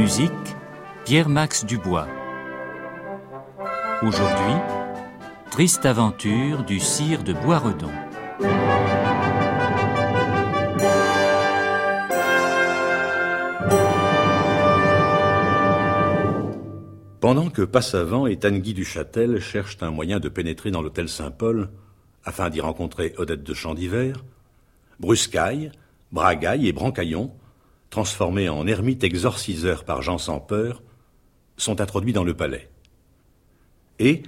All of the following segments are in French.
Musique Pierre-Max Dubois. Aujourd'hui, Triste aventure du sire de Boisredon. Pendant que Passavant et Tanguy du Châtel cherchent un moyen de pénétrer dans l'hôtel Saint-Paul, afin d'y rencontrer Odette de Champ d'Hiver, Bruscaille, Bragaille et Brancaillon, transformés en ermites exorciseurs par Jean sans peur, sont introduits dans le palais. Et,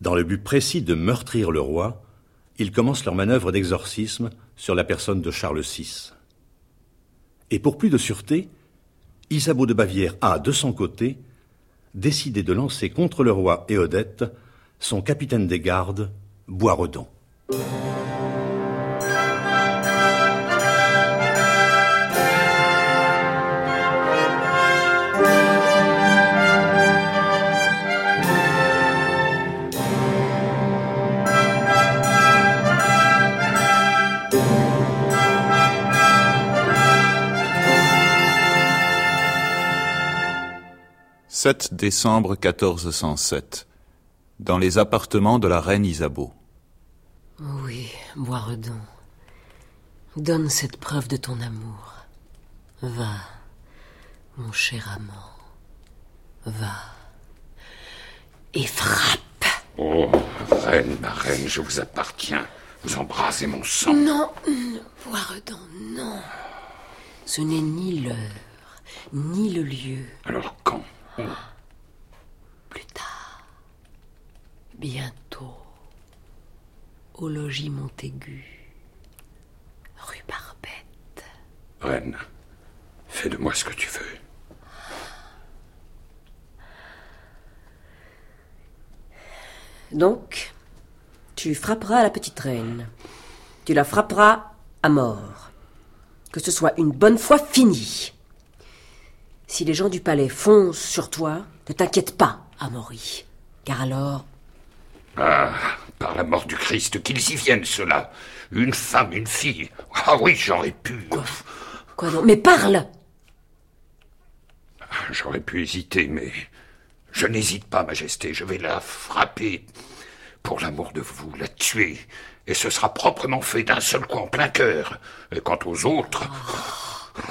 dans le but précis de meurtrir le roi, ils commencent leur manœuvre d'exorcisme sur la personne de Charles VI. Et pour plus de sûreté, Isabeau de Bavière a, de son côté, décidé de lancer contre le roi et Odette son capitaine des gardes, Boisredon. « 7 décembre 1407. Dans les appartements de la reine Isabeau. Oui, Boisredon. Donne cette preuve de ton amour. Va, mon cher amant. Va. Et frappe. Oh, reine, ma reine, je vous appartiens. Vous embrasez mon sang. Non, non, Boisredon, non. Ce n'est ni l'heure, ni le lieu. Alors quand Plus tard. Bientôt. Au logis Montaigu. Rue Barbette. Reine, fais de moi ce que tu veux. Donc, tu frapperas la petite reine. Tu la frapperas à mort. Que ce soit une bonne fois fini. Si les gens du palais foncent sur toi, ne t'inquiète pas, Amaury. Car alors, Ah, par la mort du Christ, qu'ils y viennent, ceux-là. Une femme, une fille. Ah oui, j'aurais pu. quoi donc Mais parle J'aurais pu hésiter, mais je n'hésite pas, Majesté. Je vais la frapper. Pour l'amour de vous, la tuer. Et ce sera proprement fait d'un seul coup en plein cœur. Et quant aux autres.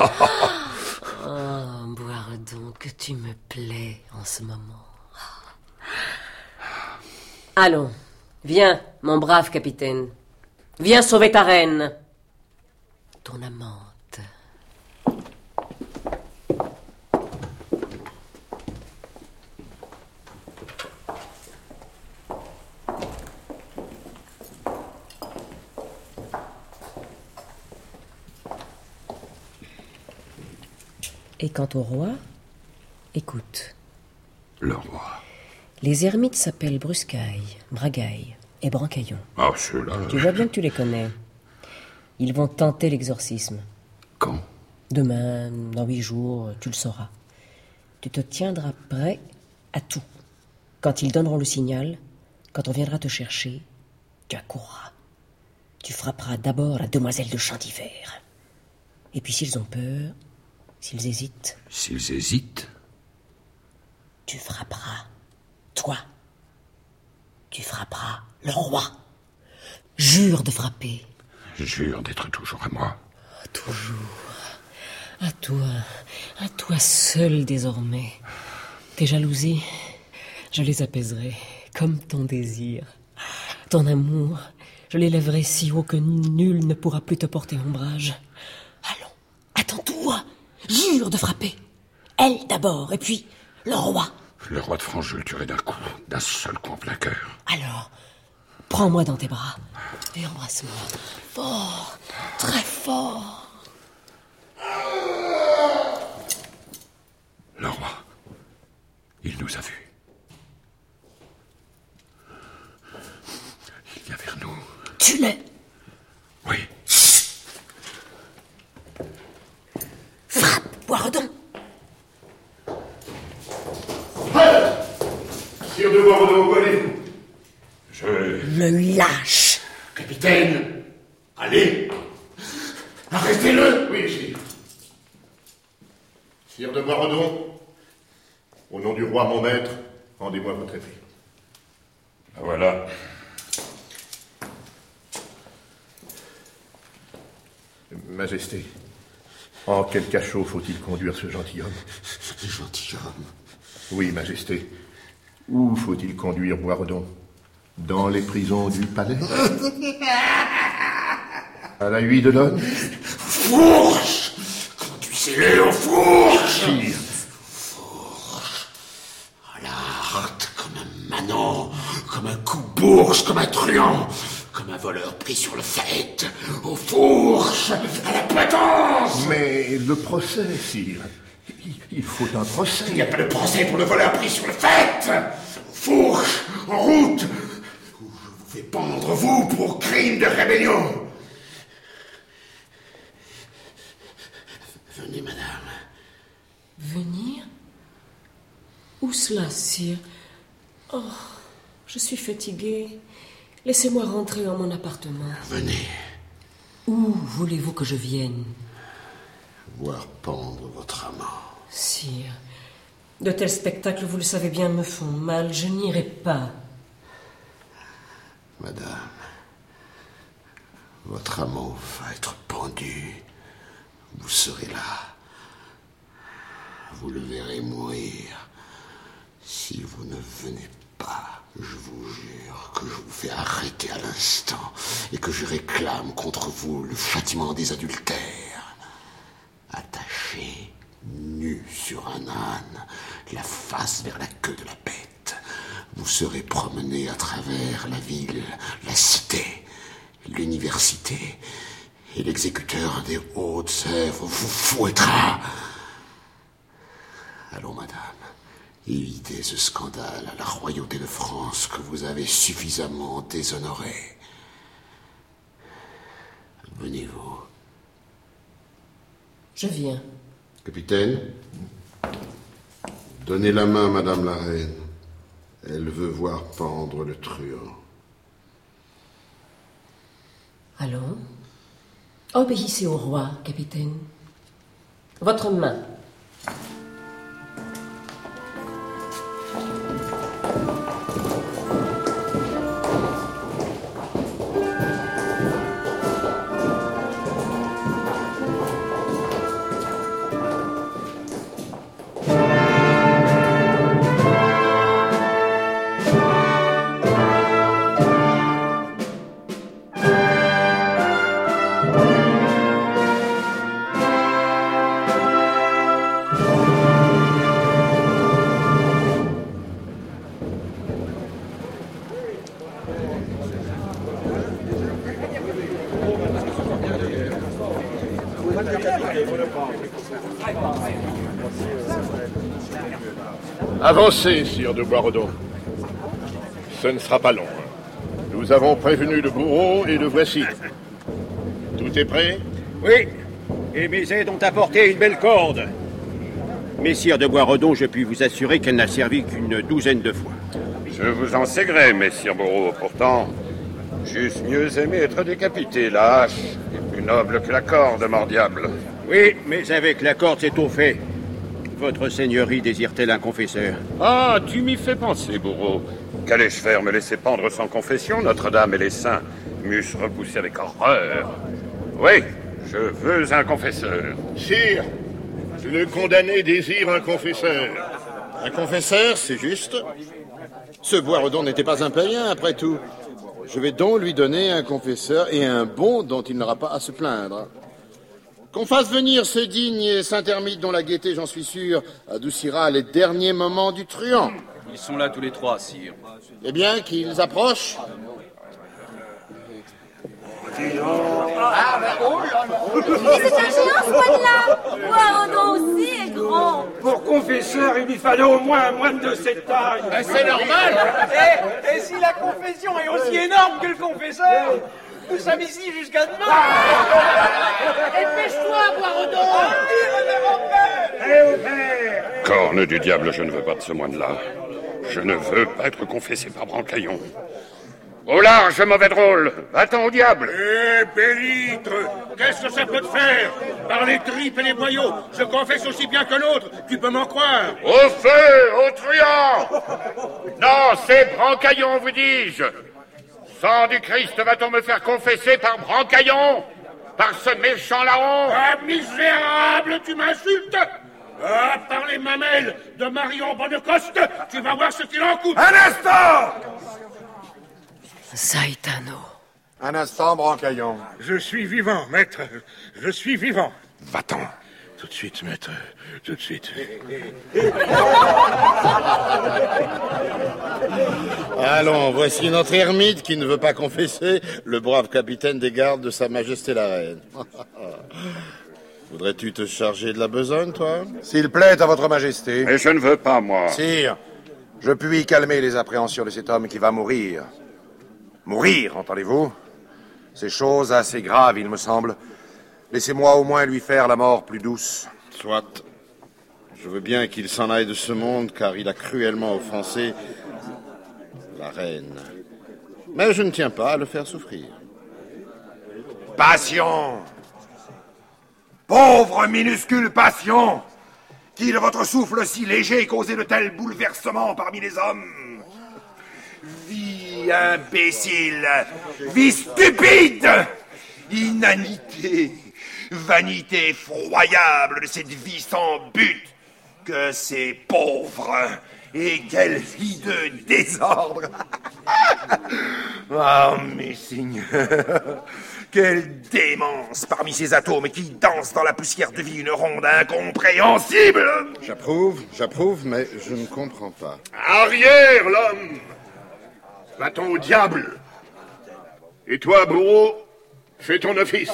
Oh, Boiredon, que tu me plais en ce moment. Allons, viens, mon brave capitaine. Viens sauver ta reine. Ton amante. Et quant au roi, écoute. Le roi. Les ermites s'appellent Bruscaille, Bragaille et Brancaillon. Ah, ceux-là. Tu vois bien que tu les connais. Ils vont tenter l'exorcisme. Quand? Demain, dans huit jours, tu le sauras. Tu te tiendras prêt à tout. Quand ils donneront le signal, quand on viendra te chercher, tu accourras. Tu frapperas d'abord la demoiselle de Champ d'hiver. Et puis s'ils ont peur, s'ils hésitent, S'ils hésitent. tu frapperas. Toi. Tu frapperas le roi. Jure de frapper. Jure d'être toujours à moi. Toujours. À toi. À toi seul désormais. Tes jalousies, je les apaiserai comme ton désir. Ton amour, je l'élèverai si haut que nul ne pourra plus te porter ombrage. Allons, attends-toi. Jure de frapper. Elle d'abord, et puis le roi. Le roi de France, je le tuerai d'un coup, d'un seul coup en plein cœur. Alors, prends-moi dans tes bras et embrasse-moi. Fort, très fort. Le roi, il nous a vus. Il vient vers nous. Tu l'es Oui. Boiredon Sire de Boiredon, où allez-vous? Je... Me lâche Capitaine Allez Arrêtez-le Oui, sire. Sire de Boiredon, au nom du roi mon maître, rendez-moi votre épée. Ben voilà. Majesté, en quel cachot faut-il conduire ce gentilhomme Gentilhomme. Oui, Majesté. Où faut-il conduire Boiredon Dans les prisons du palais À la huile de l'homme Fourche Conduisez-le au fourche Sire, À la harte, comme un manant, comme un coup-bourge, comme un truand, voleur pris sur le fait, au fourche, à la potence mais le procès, sire. Il- Il faut un procès. Il n'y a pas de procès pour le voleur pris sur le fait Au fourche, en route Où je vous fais pendre, vous, pour crime de rébellion Venez, madame. Venir? Où cela, sire? Oh, je suis fatiguée. Laissez-moi rentrer en mon appartement. Venez Où voulez-vous que je vienne? Voir pendre votre amant. Sire, de tels spectacles, vous le savez bien, me font mal. Je n'irai pas. Madame, votre amant va être pendu. Vous serez là. Vous le verrez mourir. Si vous ne venez pas, je vous jure que je vous fais arrêter à l'instant et que je réclame contre vous le châtiment des adultères. Attaché, nu sur un âne, la face vers la queue de la bête, vous serez promené à travers la ville, la cité, l'université, et l'exécuteur des Hautes-Sèvres vous fouettera. Allons, madame, évitez ce scandale à la royauté de France que vous avez suffisamment déshonoré. Venez-vous. Je viens. Capitaine, donnez la main à Madame la Reine. Elle veut voir pendre le truand. Allons. Obéissez au roi, capitaine. Votre main. Avancez, sire de Boiredon. Ce ne sera pas long. Nous avons prévenu le bourreau et le voici. Tout est prêt? Oui, et mes aides ont apporté une belle corde. Messire de Boisredon, je puis vous assurer qu'elle n'a servi qu'une douzaine de fois. Je vous en sais gré, messire Bourreau. Pourtant, j'eusse mieux aimé être décapité. La hache est plus noble que la corde, mort diable. Oui, mais avec la corde, c'est au fait. Votre seigneurie désire-t-elle un confesseur Ah, tu m'y fais penser, Bourreau. Qu'allais-je faire Me laisser pendre sans confession Notre-Dame et les saints m'eussent repoussé avec horreur. Oui, je veux un confesseur. Sire, le condamné désire un confesseur. Un confesseur, c'est juste. Ce Boiredon n'était pas un païen, après tout. Je vais donc lui donner un confesseur et un bon dont il n'aura pas à se plaindre. Qu'on fasse venir ce digne Saint-Hermite dont la gaieté, j'en suis sûr, adoucira les derniers moments du truand. Ils sont là tous les trois, sire. Eh bien, qu'ils approchent. Mais c'est un géant, ce moine-là aussi est grand Pour confesseur, il lui fallait au moins un moine de cette taille. C'est normal Et, et si la confession est aussi énorme que le confesseur, nous sommes ici jusqu'à demain. Dépêche-toi, Boiredon Corne du diable, je ne veux pas de ce moine-là. Je ne veux pas être confessé par Brancaillon. Au large, mauvais drôle Va-t'en au diable. Eh, Bélitre Qu'est-ce que ça peut te faire? Par les tripes et les boyaux, je confesse aussi bien que l'autre, tu peux m'en croire. Au feu Au truand. Non, c'est Brancaillon, vous dis-je Sang du Christ, va-t-on me faire confesser par Brancaillon Par ce méchant larron Ah, misérable, tu m'insultes Ah, par les mamelles de Marion Bonnecoste, tu vas voir ce qu'il en coûte Un instant Saitano. Un instant, Brancaillon. Je suis vivant, maître. Je suis vivant. Va-t'en. Tout de suite, maître. Tout de suite. Allons, voici notre ermite qui ne veut pas confesser, le brave capitaine des gardes de Sa Majesté la Reine. Voudrais-tu te charger de la besogne, toi? S'il plaît à votre majesté. Mais je ne veux pas, moi. Sire, je puis calmer les appréhensions de cet homme qui va mourir. Mourir, entendez-vous? C'est chose assez grave, il me semble. Laissez-moi au moins lui faire la mort plus douce. Soit. Je veux bien qu'il s'en aille de ce monde, car il a cruellement offensé la reine. Mais je ne tiens pas à le faire souffrir. Passion. Pauvre minuscule passion. Qui de votre souffle si léger causait de tels bouleversements parmi les hommes. Vie imbécile. Vie stupide. Inanité. Vanité effroyable de cette vie sans but. Que c'est pauvre Et quelle vie de désordre. Ah, mes seigneurs. Quelle démence parmi ces atomes qui dansent dans la poussière de vie une ronde incompréhensible. J'approuve, j'approuve, mais je ne comprends pas. Arrière, l'homme. Va-t'en au diable. Et toi, bourreau, fais ton office.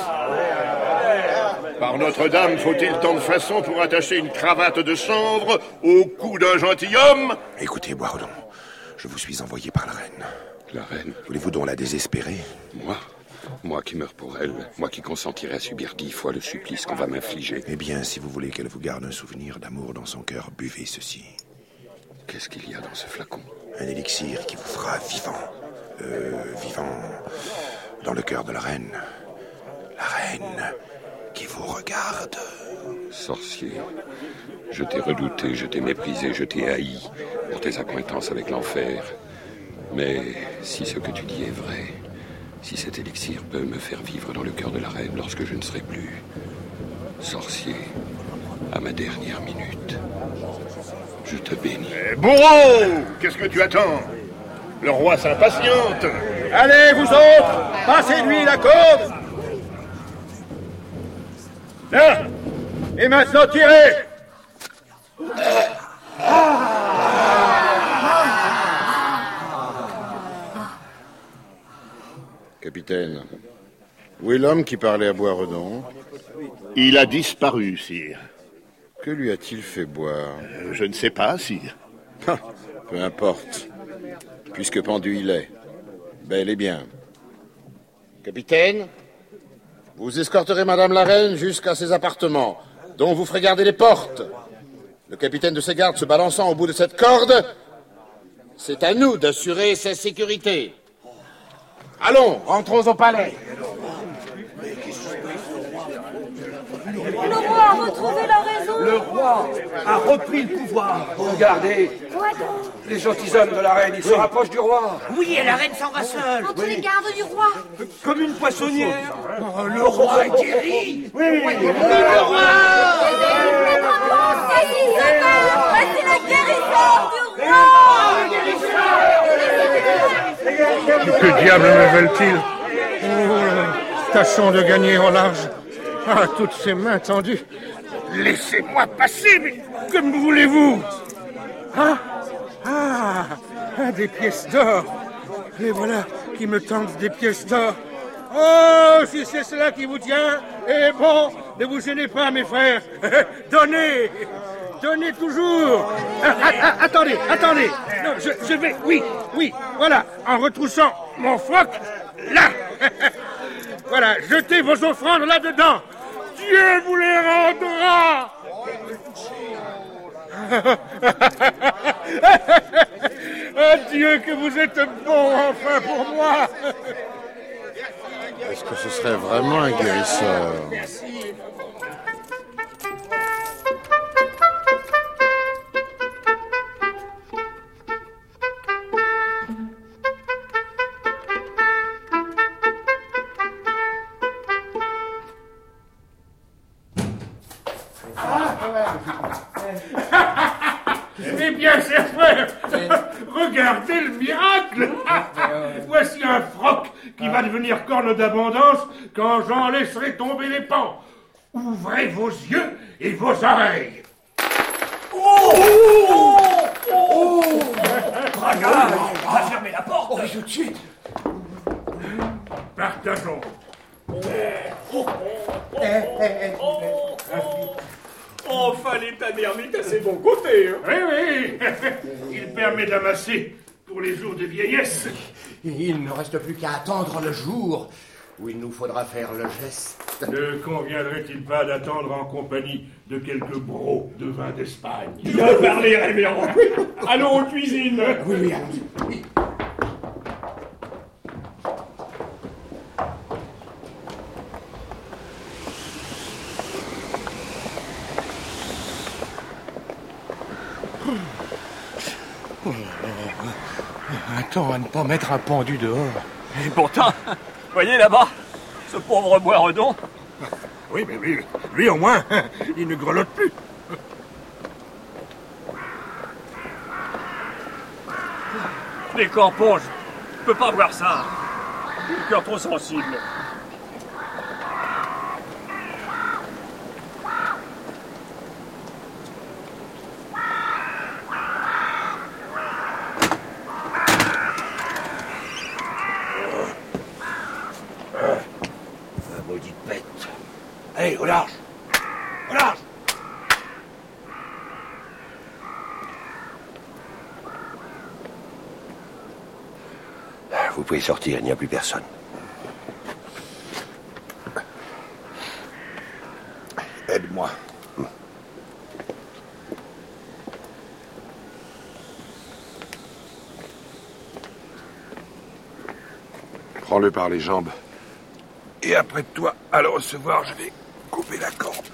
Par Notre-Dame, faut-il tant de façons pour attacher une cravate de chanvre au cou d'un gentilhomme? Écoutez, Boiredon, je vous suis envoyé par la reine. La reine? Voulez-vous donc la désespérer? Moi? Moi qui meurs pour elle, moi qui consentirai à subir dix fois le supplice qu'on va m'infliger. Eh bien, si vous voulez qu'elle vous garde un souvenir d'amour dans son cœur, buvez ceci. Qu'est-ce qu'il y a dans ce flacon? Un élixir qui vous fera vivant. Euh, vivant dans le cœur de la reine. La reine qui vous regarde. Sorcier, je t'ai redouté, je t'ai méprisé, je t'ai haï pour tes accointances avec l'enfer. Mais si ce que tu dis est vrai, si cet élixir peut me faire vivre dans le cœur de la reine lorsque je ne serai plus, sorcier, à ma dernière minute, je te bénis. Eh, bourreau Qu'est-ce que tu attends? Le roi s'impatiente Allez, vous autres, passez-lui la corde Là Et maintenant, tirez Capitaine, où est l'homme qui parlait à Boisredon Il a disparu, sire. Que lui a-t-il fait boire? Euh, Je ne sais pas, sire. Ah, Peu importe, puisque pendu il est. Bel et bien. Capitaine, vous escorterez Madame la Reine jusqu'à ses appartements, dont vous ferez garder les portes. Le capitaine de ses gardes se balançant au bout de cette corde, c'est à nous d'assurer sa sécurité. Allons, rentrons au palais. Roi a retrouvé la raison. Le roi a repris le pouvoir. Regardez, Quoi donc les gentilshommes de la reine, ils se rapprochent du roi. Oui, et la reine s'en va seule. Entre les gardes du roi. Comme une poissonnière. Oh, le roi est guéri. Oui, le roi Voici la guérison du roi Que diable me veulent-ils? Oh, Tâchons de gagner en large. Ah, toutes ces mains tendues. Laissez-moi passer, mais que me voulez-vous Ah Ah Des pièces d'or Les voilà qui me tendent des pièces d'or. Oh, si c'est cela qui vous tient, eh bon, ne vous gênez pas, mes frères. Donnez Donnez toujours Ah, ah, ah, Attendez, attendez je, je vais, oui, oui, voilà, en retroussant mon froc, là Voilà, jetez vos offrandes là-dedans Dieu vous les rendra. Adieu que vous êtes bon enfin pour moi. Est-ce que ce serait vraiment un guérisseur? Eh bien, chers frères, regardez le miracle. Voici un froc qui va devenir corne d'abondance quand j'en laisserai tomber les pans. Ouvrez vos yeux et vos oreilles. Oh Oh Braga Va fermer la porte. Oh, tout de suite. Partageons. Enfin, l'état d'ermite a ses bons côtés. hein. Oui, oui Il permet d'amasser pour les jours de vieillesse. Il ne reste plus qu'à attendre le jour où il nous faudra faire le geste. Ne conviendrait-il pas d'attendre en compagnie de quelques brocs de vin d'Espagne? Bien parlé, révérend. Allons aux cuisines. Oui, oui, allons-y. Attends à ne pas mettre un pendu dehors. Et pourtant, voyez là-bas, ce pauvre Boisredon. Oui, mais lui, lui au moins, il ne grelotte plus. Les campons, je peux pas voir ça. Le cœur trop sensible. La maudite bête. Allez, au large. Au large. Vous pouvez sortir, il n'y a plus personne. Aide-moi. Prends-le par les jambes. Et après toi, à le recevoir, je vais couper la corde.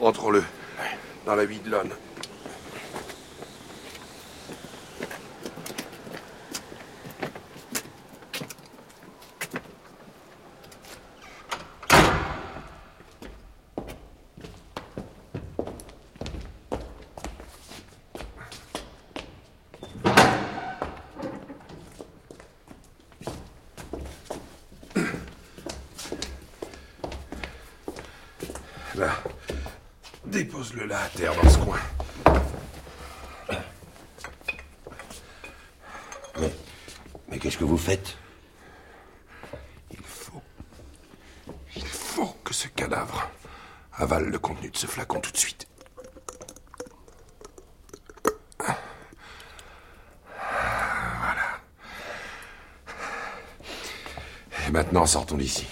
Rentrons-le dans la Videlonne. Là. Dépose-le là à terre dans ce coin. Mais, mais qu'est-ce que vous faites? Il faut que ce cadavre avale le contenu de ce flacon tout de suite. Voilà. Et maintenant, sortons d'ici.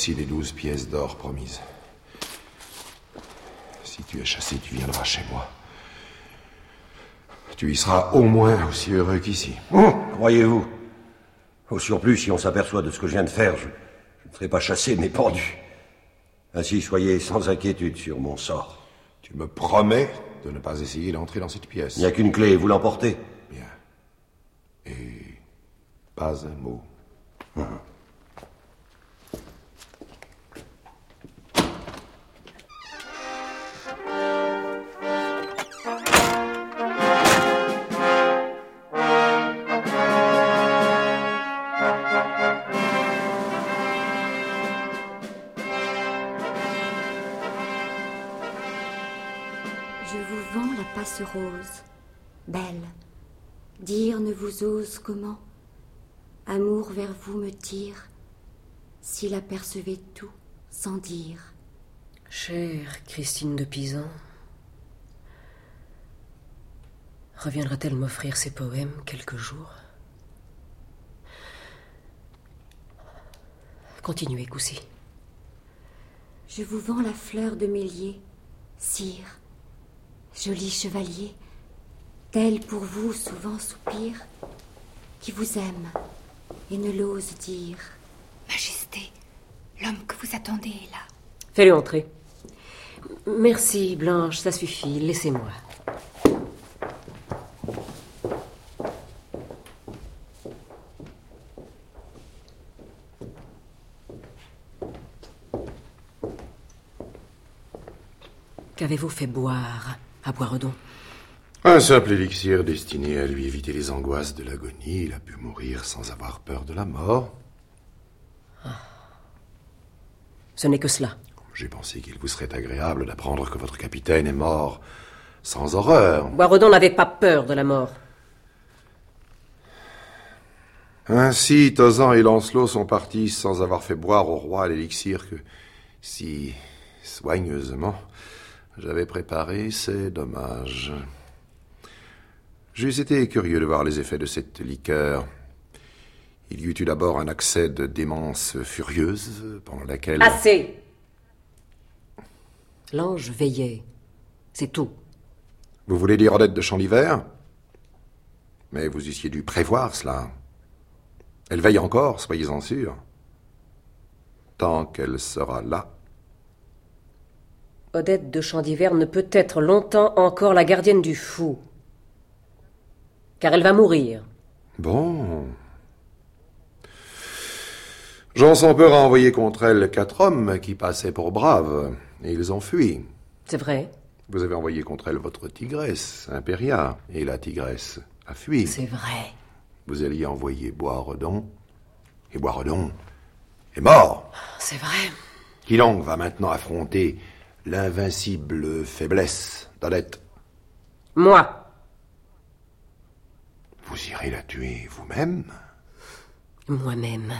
Voici les douze pièces d'or promises. Si tu es chassé, tu viendras chez moi. Tu y seras au moins aussi heureux qu'ici. Croyez-vous? Au surplus, si on s'aperçoit de ce que je viens de faire, je, je ne serai pas chassé, mais pendu. Ainsi, soyez sans inquiétude sur mon sort. Tu me promets de ne pas essayer d'entrer dans cette pièce. Il n'y a qu'une clé, vous l'emportez. Bien. Et pas un mot. Je comment Amour vers vous me tire, s'il apercevait tout sans dire. Chère Christine de Pisan, reviendra-t-elle m'offrir ses poèmes quelques jours? Continuez, Coussy. Je vous vends la fleur de Mélier, sire, joli chevalier, tel pour vous souvent soupire, qui vous aime et ne l'ose dire. Majesté, l'homme que vous attendez est là. Fais-le entrer. Merci, Blanche, ça suffit, laissez-moi. Qu'avez-vous fait boire à Boiredon Un simple élixir destiné à lui éviter les angoisses de l'agonie. Il a pu mourir sans avoir peur de la mort. Ce n'est que cela. J'ai pensé qu'il vous serait agréable d'apprendre que votre capitaine est mort sans horreur. Boiredon n'avait pas peur de la mort. Ainsi, Tozan et Lancelot sont partis sans avoir fait boire au roi l'élixir que, si soigneusement, j'avais préparé. C'est dommage. J'eusse été curieux de voir les effets de cette liqueur. Il y eut eu d'abord un accès de démence furieuse, pendant laquelle... Assez L'ange veillait. C'est tout. Vous voulez dire Odette de Champdiver Mais vous eussiez dû prévoir cela. Elle veille encore, soyez-en sûrs. Tant qu'elle sera là. Odette de Champdiver ne peut être longtemps encore la gardienne du fou. Car elle va mourir. Bon. Jean sans peur a envoyé contre elle quatre hommes qui passaient pour braves, et ils ont fui. C'est vrai. Vous avez envoyé contre elle votre tigresse, Impéria, et la tigresse a fui. C'est vrai. Vous alliez envoyer Boisredon, et Boisredon est mort. C'est vrai. Qui donc va maintenant affronter l'invincible faiblesse d'Odette Moi. Vous irez la tuer vous-même Moi-même.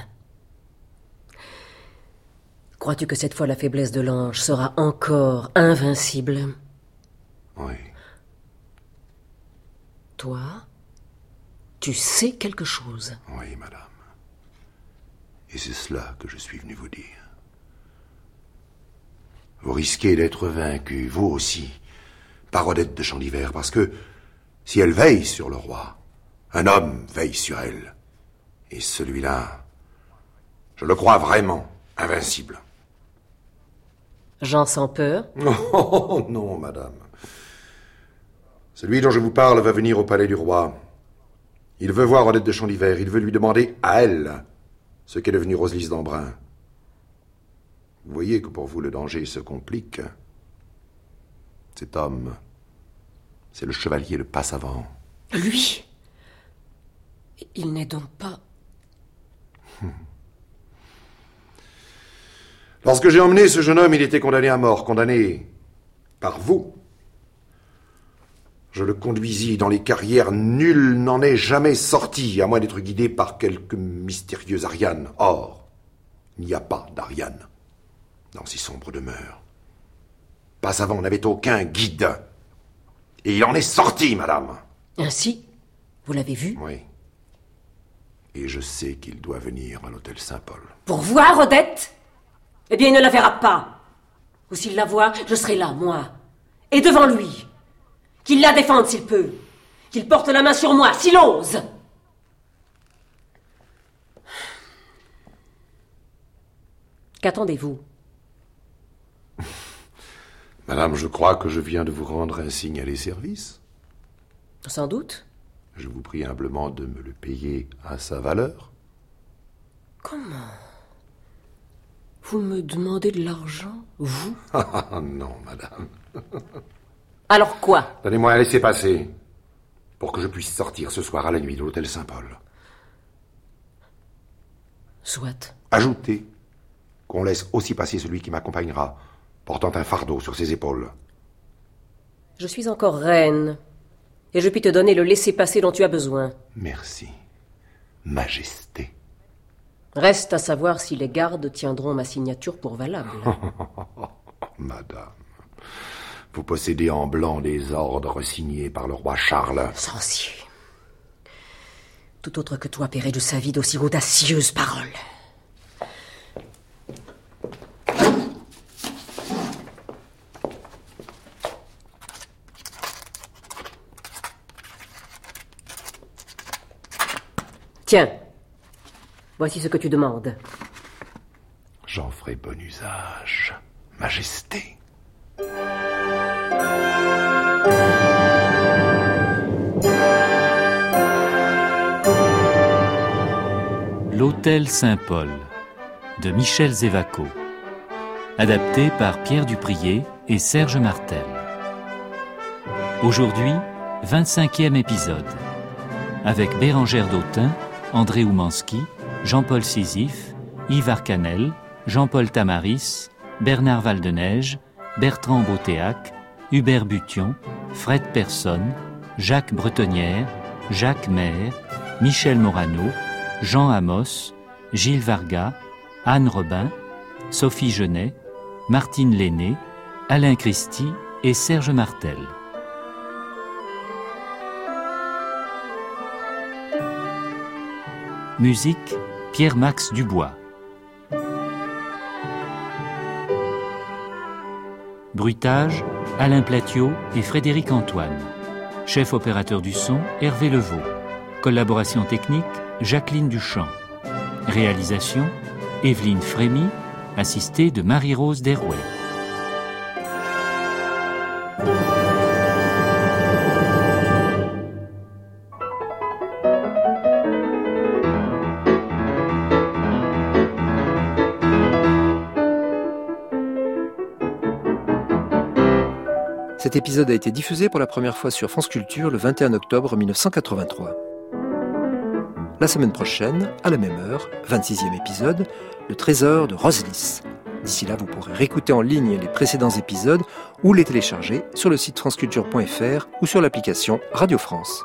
Crois-tu que cette fois la faiblesse de l'ange sera encore invincible? Oui. Toi, tu sais quelque chose? Oui, madame. Et c'est cela que je suis venu vous dire. Vous risquez d'être vaincu, vous aussi, par Odette de Champdiver, parce que si elle veille sur le roi, un homme veille sur elle. Et celui-là, je le crois vraiment invincible. Jean sans peur Oh non, madame. Celui dont je vous parle va venir au palais du roi. Il veut voir Odette de Champdiver, il veut lui demander à elle ce qu'est devenu Roselise d'Embrun. Vous voyez que pour vous le danger se complique. Cet homme, c'est le chevalier de Passavant. Lui Il n'est donc pas. Lorsque j'ai emmené ce jeune homme, il était condamné à mort, condamné par vous. Je le conduisis dans les carrières, nul n'en est jamais sorti, à moins d'être guidé par quelque mystérieuse Ariane. Or, il n'y a pas d'Ariane dans ces sombres demeures. Pas avant, on n'avait aucun guide. Et il en est sorti, madame. Ainsi Vous l'avez vu? Oui. Et je sais qu'il doit venir à l'hôtel Saint-Paul. Pour voir Odette? Eh bien, il ne la verra pas. Ou s'il la voit, je serai là, moi. Et devant lui. Qu'il la défende s'il peut. Qu'il porte la main sur moi, s'il ose. Qu'attendez-vous? Madame, je crois que je viens de vous rendre un signe à les services. Sans doute. Je vous prie humblement de me le payer à sa valeur. Comment? Vous me demandez de l'argent, vous? Ah non, madame. Alors quoi? Donnez-moi un laissez-passer pour que je puisse sortir ce soir à la nuit de l'hôtel Saint-Paul. Soit. Ajoutez qu'on laisse aussi passer celui qui Et je puis te donner le laissez-passer dont tu as besoin. Merci. Majesté. Reste à savoir si les gardes tiendront ma signature pour valable. Madame, vous possédez en blanc des ordres signés par le roi Charles. Sancier. Tout autre que toi paierait de sa vie d'aussi audacieuses paroles. Tiens, voici ce que tu demandes. J'en ferai bon usage, Majesté. L'Hôtel Saint-Paul de Michel Zévaco. Adapté par Pierre Duprier et Serge Martel. Aujourd'hui, 25e épisode. Avec Bérangère Dautin, André Oumanski, Jean-Paul Sisyphe, Yves Arcanel, Jean-Paul Tamaris, Bernard Valdeneige, Bertrand Beautéac, Hubert Bution, Fred Personne, Jacques Bretonnière, Jacques Maire, Michel Morano, Jean Amos, Gilles Varga, Anne Robin, Sophie Genet, Martine Lenné, Alain Christie et Serge Martel. Musique Pierre-Max Dubois. Bruitage Alain Platiot et Frédéric Antoine. Chef opérateur du son Hervé Levaux. Collaboration technique Jacqueline Duchamp. Réalisation Evelyne Frémy, assistée de Marie-Rose Derouet. Cet épisode a été diffusé pour la première fois sur France Culture le 21 octobre 1983. La semaine prochaine, à la même heure, 26e épisode, Le Trésor de Roselis. D'ici là, vous pourrez réécouter en ligne les précédents épisodes ou les télécharger sur le site franceculture.fr ou sur l'application Radio France.